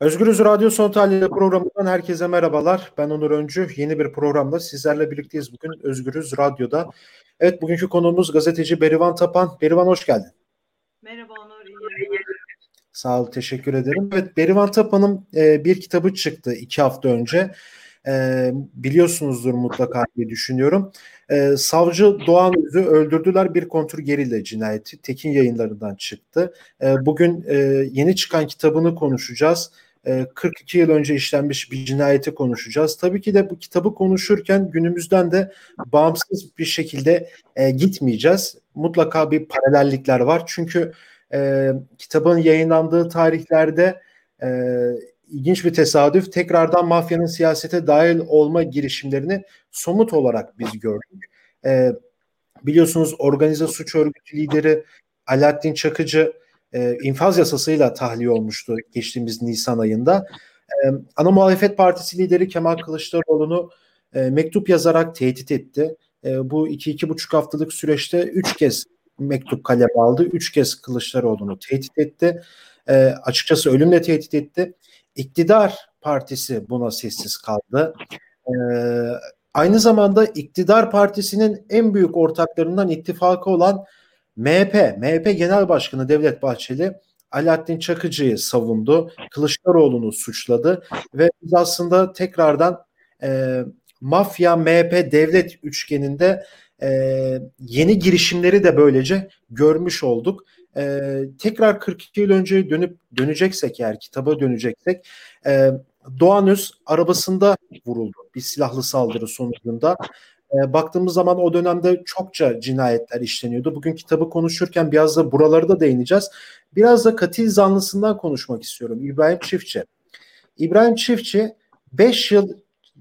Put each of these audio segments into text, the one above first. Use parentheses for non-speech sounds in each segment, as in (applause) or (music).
Özgürüz Radyo Son Tahlili programından herkese merhabalar. Ben Onur Öncü. Yeni bir programda sizlerle birlikteyiz bugün Özgürüz Radyo'da. Evet bugünkü konuğumuz gazeteci Berivan Tapan. Berivan hoş geldin. Merhaba Onur, iyi Sağ ol, teşekkür ederim. Evet Berivan Tapan'ın e, bir kitabı çıktı iki hafta önce. E, biliyorsunuzdur mutlaka diye düşünüyorum. E, Savcı Doğan Öz'ü öldürdüler bir kontur gerilla cinayeti. Tekin yayınlarından çıktı. E, bugün e, yeni çıkan kitabını konuşacağız. 42 yıl önce işlenmiş bir cinayeti konuşacağız. Tabii ki de bu kitabı konuşurken günümüzden de bağımsız bir şekilde e, gitmeyeceğiz. Mutlaka bir paralellikler var. Çünkü e, kitabın yayınlandığı tarihlerde e, ilginç bir tesadüf tekrardan mafyanın siyasete dahil olma girişimlerini somut olarak biz gördük. E, biliyorsunuz organize suç örgütü lideri Alaaddin Çakıcı e, infaz yasasıyla tahliye olmuştu geçtiğimiz Nisan ayında. E, ana muhalefet partisi lideri Kemal Kılıçdaroğlu'nu e, mektup yazarak tehdit etti. E, bu iki iki buçuk haftalık süreçte üç kez mektup kaleme aldı. Üç kez Kılıçdaroğlu'nu tehdit etti. E, açıkçası ölümle tehdit etti. İktidar partisi buna sessiz kaldı. E, aynı zamanda iktidar partisinin en büyük ortaklarından ittifakı olan MHP, MHP Genel Başkanı Devlet Bahçeli Alaaddin Çakıcı'yı savundu. Kılıçdaroğlu'nu suçladı ve biz aslında tekrardan e, mafya MHP devlet üçgeninde e, yeni girişimleri de böylece görmüş olduk. E, tekrar 42 yıl önce dönüp döneceksek eğer kitaba döneceksek e, Doğan Öz arabasında vuruldu bir silahlı saldırı sonucunda e, baktığımız zaman o dönemde çokça cinayetler işleniyordu. Bugün kitabı konuşurken biraz da buraları da değineceğiz. Biraz da katil zanlısından konuşmak istiyorum. İbrahim Çiftçi. İbrahim Çiftçi 5 yıl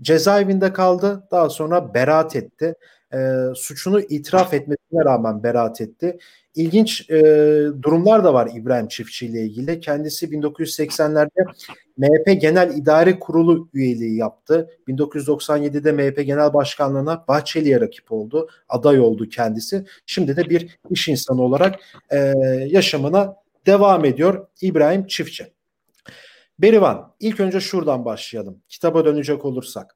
cezaevinde kaldı. Daha sonra beraat etti. E, suçunu itiraf etmesine rağmen beraat etti. İlginç e, durumlar da var İbrahim Çiftçi ile ilgili. Kendisi 1980'lerde MHP Genel İdare Kurulu üyeliği yaptı. 1997'de MHP Genel Başkanlığına Bahçeli'ye rakip oldu. Aday oldu kendisi. Şimdi de bir iş insanı olarak e, yaşamına devam ediyor İbrahim Çiftçi. Berivan, ilk önce şuradan başlayalım. Kitaba dönecek olursak.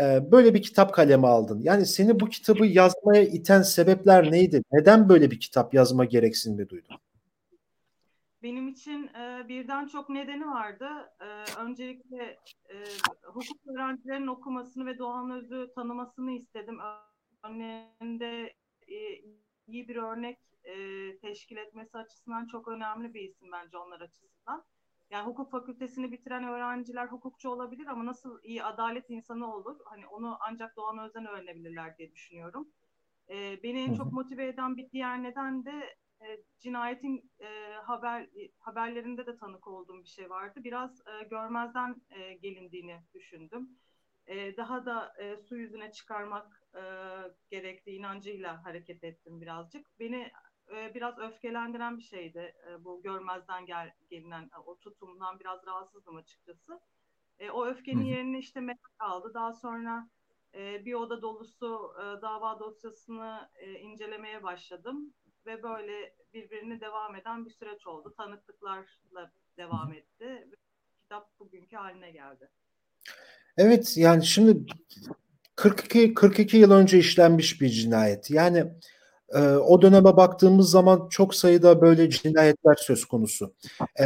Ee, böyle bir kitap kaleme aldın. Yani seni bu kitabı yazmaya iten sebepler neydi? Neden böyle bir kitap yazma gereksinimi duydun? Benim için e, birden çok nedeni vardı. E, öncelikle e, hukuk öğrencilerinin okumasını ve Doğan Öz'ü tanımasını istedim. Örneğinde e, iyi bir örnek e, teşkil etmesi açısından çok önemli bir isim bence onlar açısından. Yani hukuk fakültesini bitiren öğrenciler hukukçu olabilir ama nasıl iyi adalet insanı olur? Hani onu ancak Doğan Öz'den öğrenebilirler diye düşünüyorum. E, beni en çok motive eden bir diğer neden de e, cinayetin e, haber haberlerinde de tanık olduğum bir şey vardı. Biraz e, görmezden e, gelindiğini düşündüm. E, daha da e, su yüzüne çıkarmak e, gerektiği inancıyla hareket ettim birazcık. Beni e, biraz öfkelendiren bir şeydi. E, bu görmezden gel, gelinen e, o tutumdan biraz rahatsızdım açıkçası. E, o öfkenin Hı. yerini işte merak aldı. Daha sonra e, bir oda dolusu e, dava dosyasını e, incelemeye başladım ve böyle birbirini devam eden bir süreç oldu. Tanıklıklarla devam etti ve kitap bugünkü haline geldi. Evet yani şimdi 42 42 yıl önce işlenmiş bir cinayet. Yani e, o döneme baktığımız zaman çok sayıda böyle cinayetler söz konusu. E,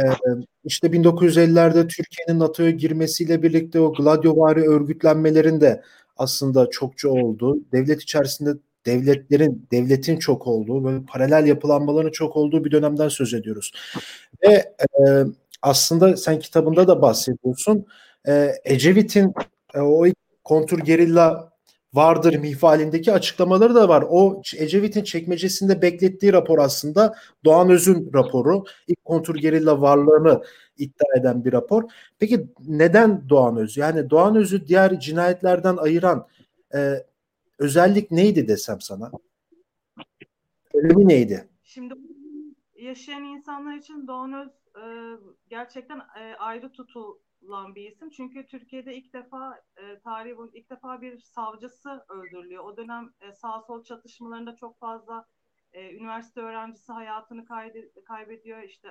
işte 1950'lerde Türkiye'nin NATO'ya girmesiyle birlikte o Gladiovari örgütlenmelerin de aslında çokça oldu. Devlet içerisinde devletlerin, devletin çok olduğu, böyle paralel yapılanmaların çok olduğu bir dönemden söz ediyoruz. Ve e, aslında sen kitabında da bahsediyorsun. E, Ecevit'in e, o kontur gerilla vardır mihvalindeki açıklamaları da var. O Ecevit'in çekmecesinde beklettiği rapor aslında Doğan Öz'ün raporu. İlk kontur gerilla varlığını iddia eden bir rapor. Peki neden Doğan Öz? Yani Doğan Öz'ü diğer cinayetlerden ayıran e, özellik neydi desem sana? Ölümü neydi? Şimdi yaşayan insanlar için Doğan Öz e, gerçekten e, ayrı tutulan bir isim. Çünkü Türkiye'de ilk defa e, tarihi ilk defa bir savcısı öldürülüyor. O dönem e, sağ sol çatışmalarında çok fazla üniversite öğrencisi hayatını kaybediyor. İşte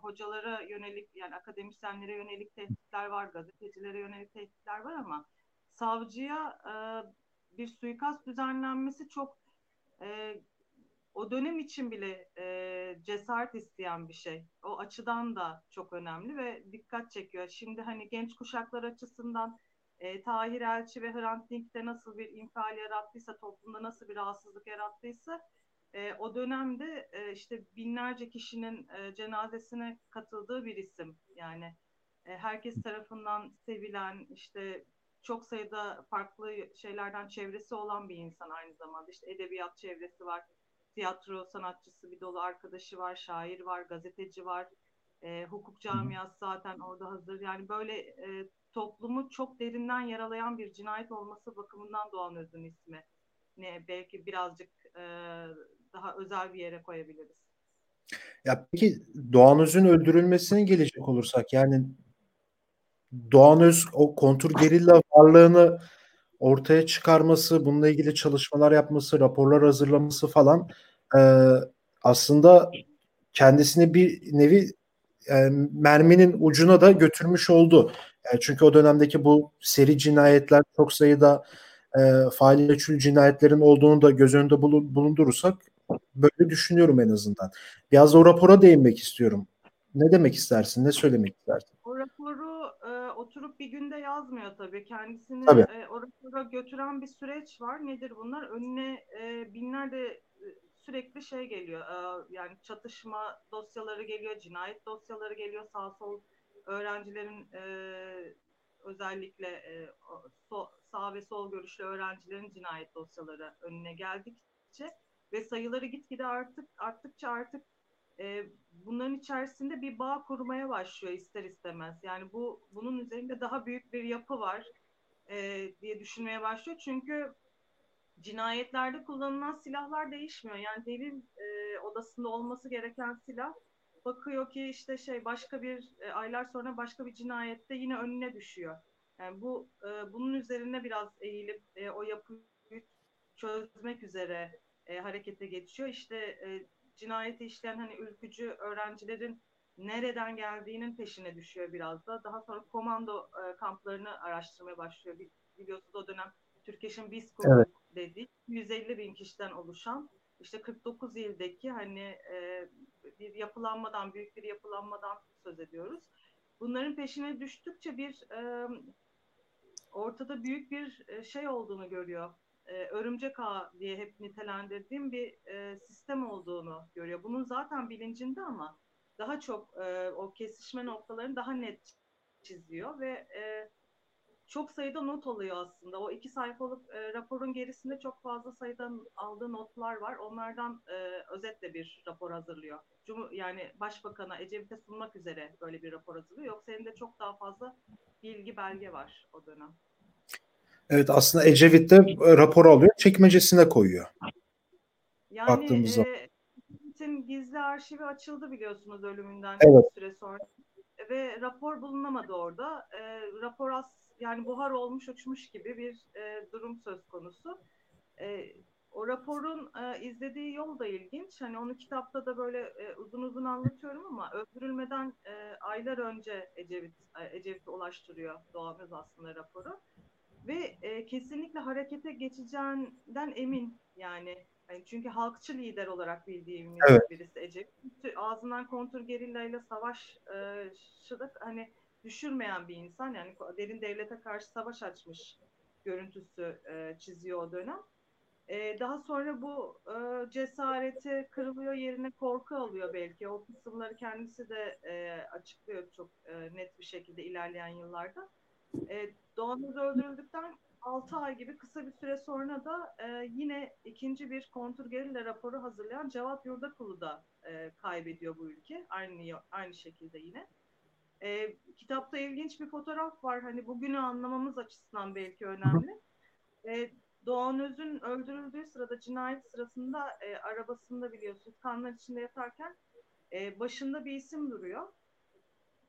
hocalara yönelik yani akademisyenlere yönelik tehditler var, gazetecilere yönelik tehditler var ama savcıya bir suikast düzenlenmesi çok e, o dönem için bile e, cesaret isteyen bir şey. O açıdan da çok önemli ve dikkat çekiyor. Şimdi hani genç kuşaklar açısından e, Tahir Elçi ve Hrant Dink'te nasıl bir infial yarattıysa, toplumda nasıl bir rahatsızlık yarattıysa e, o dönemde e, işte binlerce kişinin e, cenazesine katıldığı bir isim. Yani e, herkes tarafından sevilen, işte çok sayıda farklı şeylerden çevresi olan bir insan aynı zamanda. İşte edebiyat çevresi var, tiyatro sanatçısı bir dolu arkadaşı var, şair var, gazeteci var, e, hukuk camiası zaten orada hazır. Yani böyle e, toplumu çok derinden yaralayan bir cinayet olması bakımından Doğan Öz'ün ismi. Ne belki birazcık e, daha özel bir yere koyabiliriz. Ya peki Doğan Öz'ün öldürülmesine gelecek olursak yani Doğan Öz o kontur gerilla varlığını ortaya çıkarması, bununla ilgili çalışmalar yapması, raporlar hazırlaması falan e, aslında kendisini bir nevi e, merminin ucuna da götürmüş oldu. E, çünkü o dönemdeki bu seri cinayetler çok sayıda e, fail meçhul cinayetlerin olduğunu da göz önünde bulundurursak böyle düşünüyorum en azından. Biraz da o rapora değinmek istiyorum. Ne demek istersin? Ne söylemek istersin? O raporu oturup bir günde yazmıyor tabii. Kendisini tabii. E, o rapora götüren bir süreç var. Nedir bunlar? Önüne e, binlerce e, sürekli şey geliyor. E, yani çatışma dosyaları geliyor, cinayet dosyaları geliyor. Sağ sol öğrencilerin e, özellikle e, so, sağ ve sol görüşlü öğrencilerin cinayet dosyaları önüne geldikçe ve sayıları gitgide artık arttıkça artık e, bunların içerisinde bir bağ kurmaya başlıyor ister istemez. Yani bu bunun üzerinde daha büyük bir yapı var e, diye düşünmeye başlıyor. Çünkü cinayetlerde kullanılan silahlar değişmiyor. Yani delil e, odasında olması gereken silah bakıyor ki işte şey başka bir e, aylar sonra başka bir cinayette yine önüne düşüyor. Yani bu e, bunun üzerine biraz eğilip e, o yapıyı çözmek üzere e, harekete geçiyor. İşte e, cinayeti işleyen hani ülkücü öğrencilerin nereden geldiğinin peşine düşüyor biraz da. Daha sonra komando e, kamplarını araştırmaya başlıyor. Biliyorsunuz o dönem Türkeş'in BİSKO evet. dediği 150 bin kişiden oluşan işte 49 ildeki hani e, bir yapılanmadan, büyük bir yapılanmadan söz ediyoruz. Bunların peşine düştükçe bir e, ortada büyük bir e, şey olduğunu görüyor e, örümcek ağ diye hep nitelendirdiğim bir e, sistem olduğunu görüyor. Bunun zaten bilincinde ama daha çok e, o kesişme noktalarını daha net çiziyor ve e, çok sayıda not alıyor aslında. O iki sayfalık e, raporun gerisinde çok fazla sayıda aldığı notlar var. Onlardan e, özetle bir rapor hazırlıyor. Cum yani Başbakan'a Ecevit'e sunmak üzere böyle bir rapor hazırlıyor. Yoksa elinde çok daha fazla bilgi belge var o dönem. Evet aslında Ecevit de e, rapor alıyor, çekmecesine koyuyor. Yani Baktığımız. E, gizli arşivi açıldı biliyorsunuz ölümünden evet. bir süre sonra. Ve rapor bulunamadı orada. E, rapor az yani buhar olmuş uçmuş gibi bir e, durum söz konusu. E, o raporun e, izlediği yol da ilginç. Hani onu kitapta da böyle e, uzun uzun anlatıyorum ama öldürülmeden e, aylar önce Ecevit e, Ecevit'e ulaştırıyor Doğan Öz aslında raporu ve e, kesinlikle harekete geçeceğinden emin yani. yani çünkü halkçı lider olarak bildiğimiz evet. birisi Ecevit. Ağzından kontur gerillayla savaş e, şıdık hani düşürmeyen bir insan yani derin devlete karşı savaş açmış görüntüsü e, çiziyor o dönem. E, daha sonra bu e, cesareti kırılıyor yerine korku alıyor belki. O kısımları kendisi de e, açıklıyor çok e, net bir şekilde ilerleyen yıllarda. E, Doğan Öz öldürüldükten 6 ay gibi kısa bir süre sonra da e, yine ikinci bir kontrgerilla raporu hazırlayan Cevat Yurdakulu da e, kaybediyor bu ülke. Aynı aynı şekilde yine. E, kitapta ilginç bir fotoğraf var. Hani bugünü anlamamız açısından belki önemli. E, Doğan Öz'ün öldürüldüğü sırada cinayet sırasında e, arabasında biliyorsunuz kanlar içinde yatarken e, başında bir isim duruyor.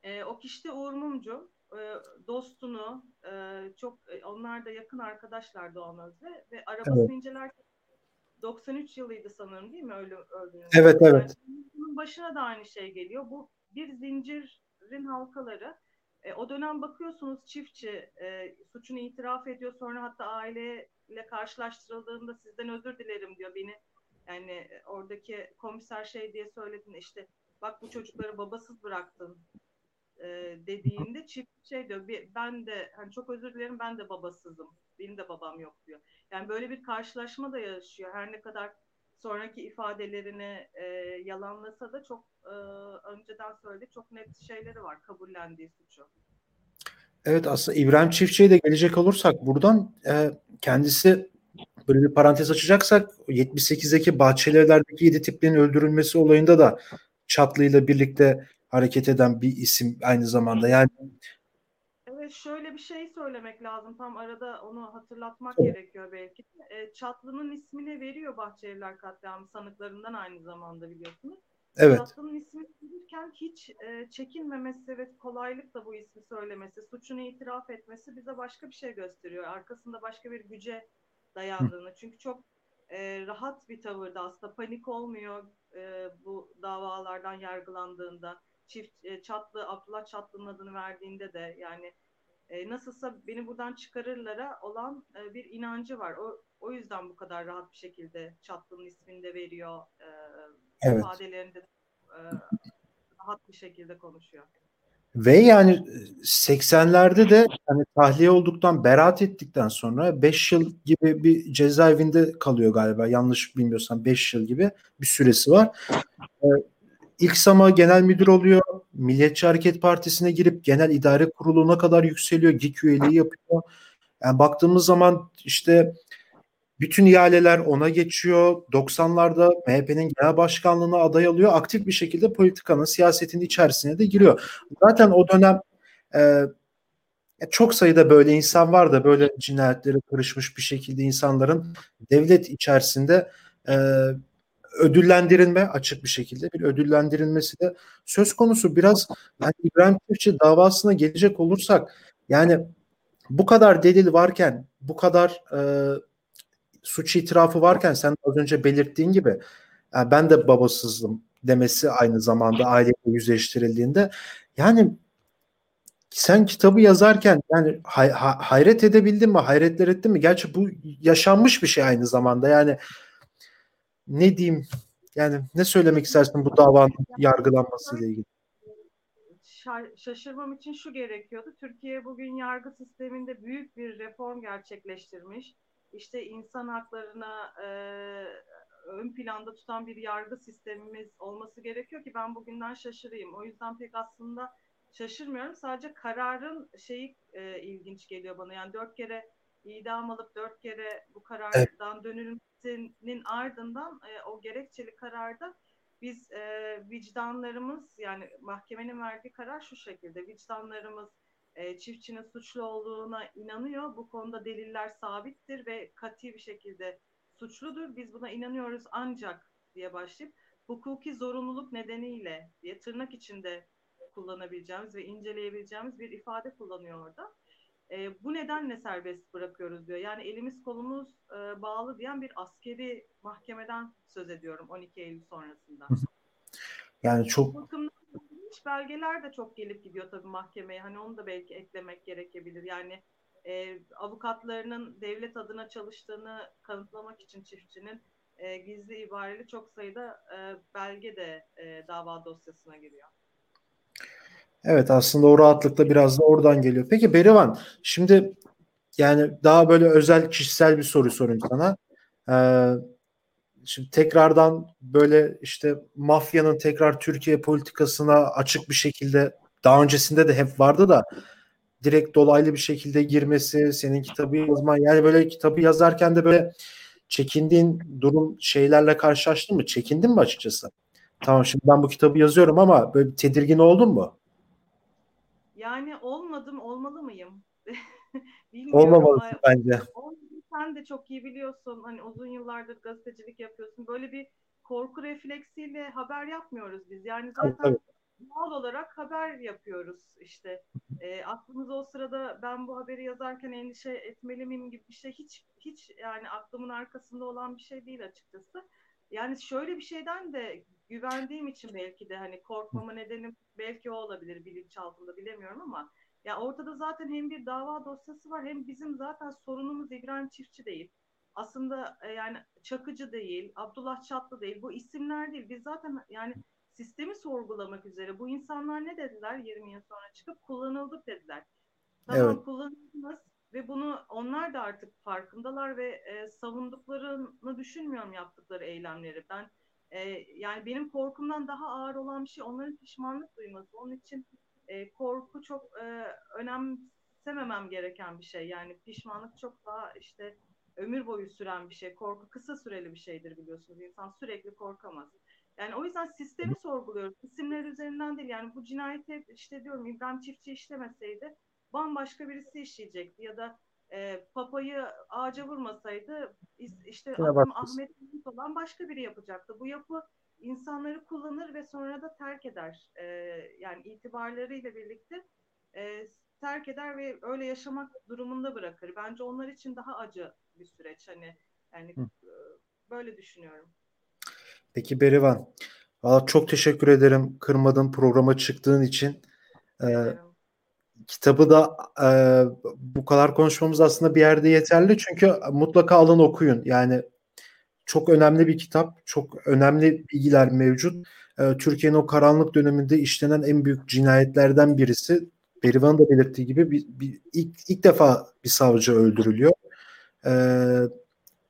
E, o kişi de Uğur Mumcu. E, dostunu e, çok e, onlar da yakın arkadaşlar Doğan Öz'le ve arabasını evet. incelerken 93 yılıydı sanırım değil mi öyle öldüğünüz? Evet evet. Bunun başına da aynı şey geliyor. Bu bir zincirin halkaları. E, o dönem bakıyorsunuz çiftçi e, suçunu itiraf ediyor sonra hatta aileyle karşılaştırıldığında sizden özür dilerim diyor beni yani oradaki komiser şey diye söyledin işte bak bu çocukları babasız bıraktın e, dediğinde çift şey diyor ben de hani çok özür dilerim ben de babasızım benim de babam yok diyor. Yani böyle bir karşılaşma da yaşıyor her ne kadar sonraki ifadelerini e, yalanlasa da çok e, önceden söyledi çok net şeyleri var kabullendiği suçu. Evet aslında İbrahim Çiftçi'ye de gelecek olursak buradan e, kendisi böyle bir parantez açacaksak 78'deki Bahçelievler'deki 7 tiplerin öldürülmesi olayında da Çatlı ile birlikte hareket eden bir isim aynı zamanda. Yani Evet şöyle bir şey söylemek lazım. Tam arada onu hatırlatmak evet. gerekiyor belki. E, Çatlı'nın ismini veriyor Bahçelievler katliamı sanıklarından aynı zamanda biliyorsunuz. Evet. Çatlı'nın ismini verirken hiç e, çekinmemesi ve kolaylıkla bu ismi söylemesi, suçunu itiraf etmesi bize başka bir şey gösteriyor. Arkasında başka bir güce dayandığını. Hı. Çünkü çok e, rahat bir tavırda aslında panik olmuyor e, bu davalardan yargılandığında. Çift e, Çatlı, Abdullah Çatlı'nın adını verdiğinde de yani e, nasılsa beni buradan çıkarırlara olan e, bir inancı var. O, o yüzden bu kadar rahat bir şekilde Çatlı'nın ismini de veriyor. E, evet. ifadelerinde e, rahat bir şekilde konuşuyor. Ve yani 80'lerde de hani tahliye olduktan, beraat ettikten sonra 5 yıl gibi bir cezaevinde kalıyor galiba. Yanlış bilmiyorsam 5 yıl gibi bir süresi var. Ee, ilk Sama genel müdür oluyor. Milliyetçi Hareket Partisi'ne girip genel idare kuruluna kadar yükseliyor. GİK üyeliği yapıyor. Yani baktığımız zaman işte bütün ihaleler ona geçiyor. 90'larda MHP'nin genel başkanlığına aday alıyor. Aktif bir şekilde politikanın, siyasetin içerisine de giriyor. Zaten o dönem e, çok sayıda böyle insan var da böyle cinayetlere karışmış bir şekilde insanların devlet içerisinde e, ödüllendirilme açık bir şekilde bir ödüllendirilmesi de söz konusu. Biraz yani İbrahim Çiftçi davasına gelecek olursak yani bu kadar delil varken bu kadar e, suç itirafı varken sen az önce belirttiğin gibi yani ben de babasızdım demesi aynı zamanda aileyle yüzleştirildiğinde yani sen kitabı yazarken yani hay, hayret edebildin mi? Hayretler ettin mi? Gerçi bu yaşanmış bir şey aynı zamanda. Yani ne diyeyim? Yani ne söylemek istersin bu davanın yargılanması ile ilgili? Şaşırmam için şu gerekiyordu. Türkiye bugün yargı sisteminde büyük bir reform gerçekleştirmiş işte insan haklarına e, ön planda tutan bir yargı sistemimiz olması gerekiyor ki ben bugünden şaşırayım. O yüzden pek aslında şaşırmıyorum. Sadece kararın şeyi e, ilginç geliyor bana. Yani dört kere idam alıp dört kere bu karardan evet. Dönülmesinin ardından e, o gerekçeli kararda biz e, vicdanlarımız yani mahkemenin verdiği karar şu şekilde vicdanlarımız e, çiftçinin suçlu olduğuna inanıyor. Bu konuda deliller sabittir ve kati bir şekilde suçludur. Biz buna inanıyoruz ancak diye başlayıp hukuki zorunluluk nedeniyle diye tırnak içinde kullanabileceğimiz ve inceleyebileceğimiz bir ifade kullanıyor orada. E, bu nedenle serbest bırakıyoruz diyor. Yani elimiz kolumuz e, bağlı diyen bir askeri mahkemeden söz ediyorum 12 Eylül sonrasında. Yani çok iç belgeler de çok gelip gidiyor tabii mahkemeye. Hani onu da belki eklemek gerekebilir. Yani e, avukatlarının devlet adına çalıştığını kanıtlamak için çiftçinin e, gizli ibareli çok sayıda e, belge de e, dava dosyasına giriyor. Evet aslında o rahatlıkla biraz da oradan geliyor. Peki Berivan şimdi yani daha böyle özel kişisel bir soru sorayım sana. Ee, şimdi tekrardan böyle işte mafyanın tekrar Türkiye politikasına açık bir şekilde daha öncesinde de hep vardı da direkt dolaylı bir şekilde girmesi, senin kitabı yazman yani böyle kitabı yazarken de böyle çekindiğin durum şeylerle karşılaştın mı? Çekindin mi açıkçası? Tamam şimdi ben bu kitabı yazıyorum ama böyle tedirgin oldun mu? Yani olmadım, olmalı mıyım? (laughs) Bilmiyorum. Olmamalısın bence sen de çok iyi biliyorsun. Hani uzun yıllardır gazetecilik yapıyorsun. Böyle bir korku refleksiyle haber yapmıyoruz biz. Yani zaten tabii, tabii. doğal olarak haber yapıyoruz işte. E, aklımıza o sırada ben bu haberi yazarken endişe etmeli miyim gibi bir şey hiç hiç yani aklımın arkasında olan bir şey değil açıkçası. Yani şöyle bir şeyden de güvendiğim için belki de hani korkmama nedenim belki o olabilir bilinçaltında bilemiyorum ama ya ortada zaten hem bir dava dosyası var hem bizim zaten sorunumuz İbrahim Çiftçi değil. Aslında e, yani Çakıcı değil, Abdullah Çatlı değil. Bu isimler değil. Biz zaten yani sistemi sorgulamak üzere bu insanlar ne dediler 20 yıl sonra çıkıp kullanıldık dediler. Tamam evet. kullanıldınız ve bunu onlar da artık farkındalar ve e, savunduklarını düşünmüyorum yaptıkları eylemleri. Ben e, yani benim korkumdan daha ağır olan bir şey onların pişmanlık duyması. Onun için e, korku çok e, önemsememem gereken bir şey. Yani pişmanlık çok daha işte ömür boyu süren bir şey. Korku kısa süreli bir şeydir biliyorsunuz. İnsan sürekli korkamaz. Yani o yüzden sistemi sorguluyoruz. İsimler üzerinden değil. Yani bu cinayeti işte diyorum İbrahim Çiftçi işlemeseydi bambaşka birisi işleyecekti ya da e, papayı ağaca vurmasaydı işte adım Ahmet olan başka biri yapacaktı. Bu yapı insanları kullanır ve sonra da terk eder. E, yani itibarlarıyla birlikte e, terk eder ve öyle yaşamak durumunda bırakır. Bence onlar için daha acı bir süreç. Hani yani Hı. böyle düşünüyorum. Peki Berivan, Valla çok teşekkür ederim kırmadın programa çıktığın için. Ee, kitabı da e, bu kadar konuşmamız aslında bir yerde yeterli çünkü mutlaka alın okuyun. Yani çok önemli bir kitap, çok önemli bilgiler mevcut. E, Türkiye'nin o karanlık döneminde işlenen en büyük cinayetlerden birisi. Berivan'ın da belirttiği gibi bir, bir, ilk, ilk defa bir savcı öldürülüyor. E,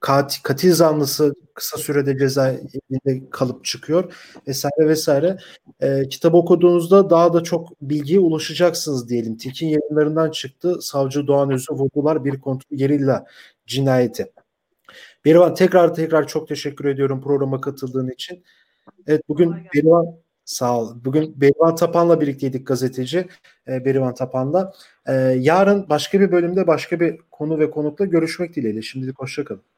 katil, katil zanlısı kısa sürede cezaevinde kalıp çıkıyor vesaire vesaire. E, kitabı okuduğunuzda daha da çok bilgiye ulaşacaksınız diyelim. Tilkin yayınlarından çıktı. Savcı Doğan Özü vurdular bir kontrol gerilla cinayeti. Berivan tekrar tekrar çok teşekkür ediyorum programa katıldığın için. Evet bugün Berivan sağ ol. Bugün Berivan Tapan'la birlikteydik gazeteci e, Berivan Tapan'la. E, yarın başka bir bölümde başka bir konu ve konukla görüşmek dileğiyle. Şimdilik hoşçakalın.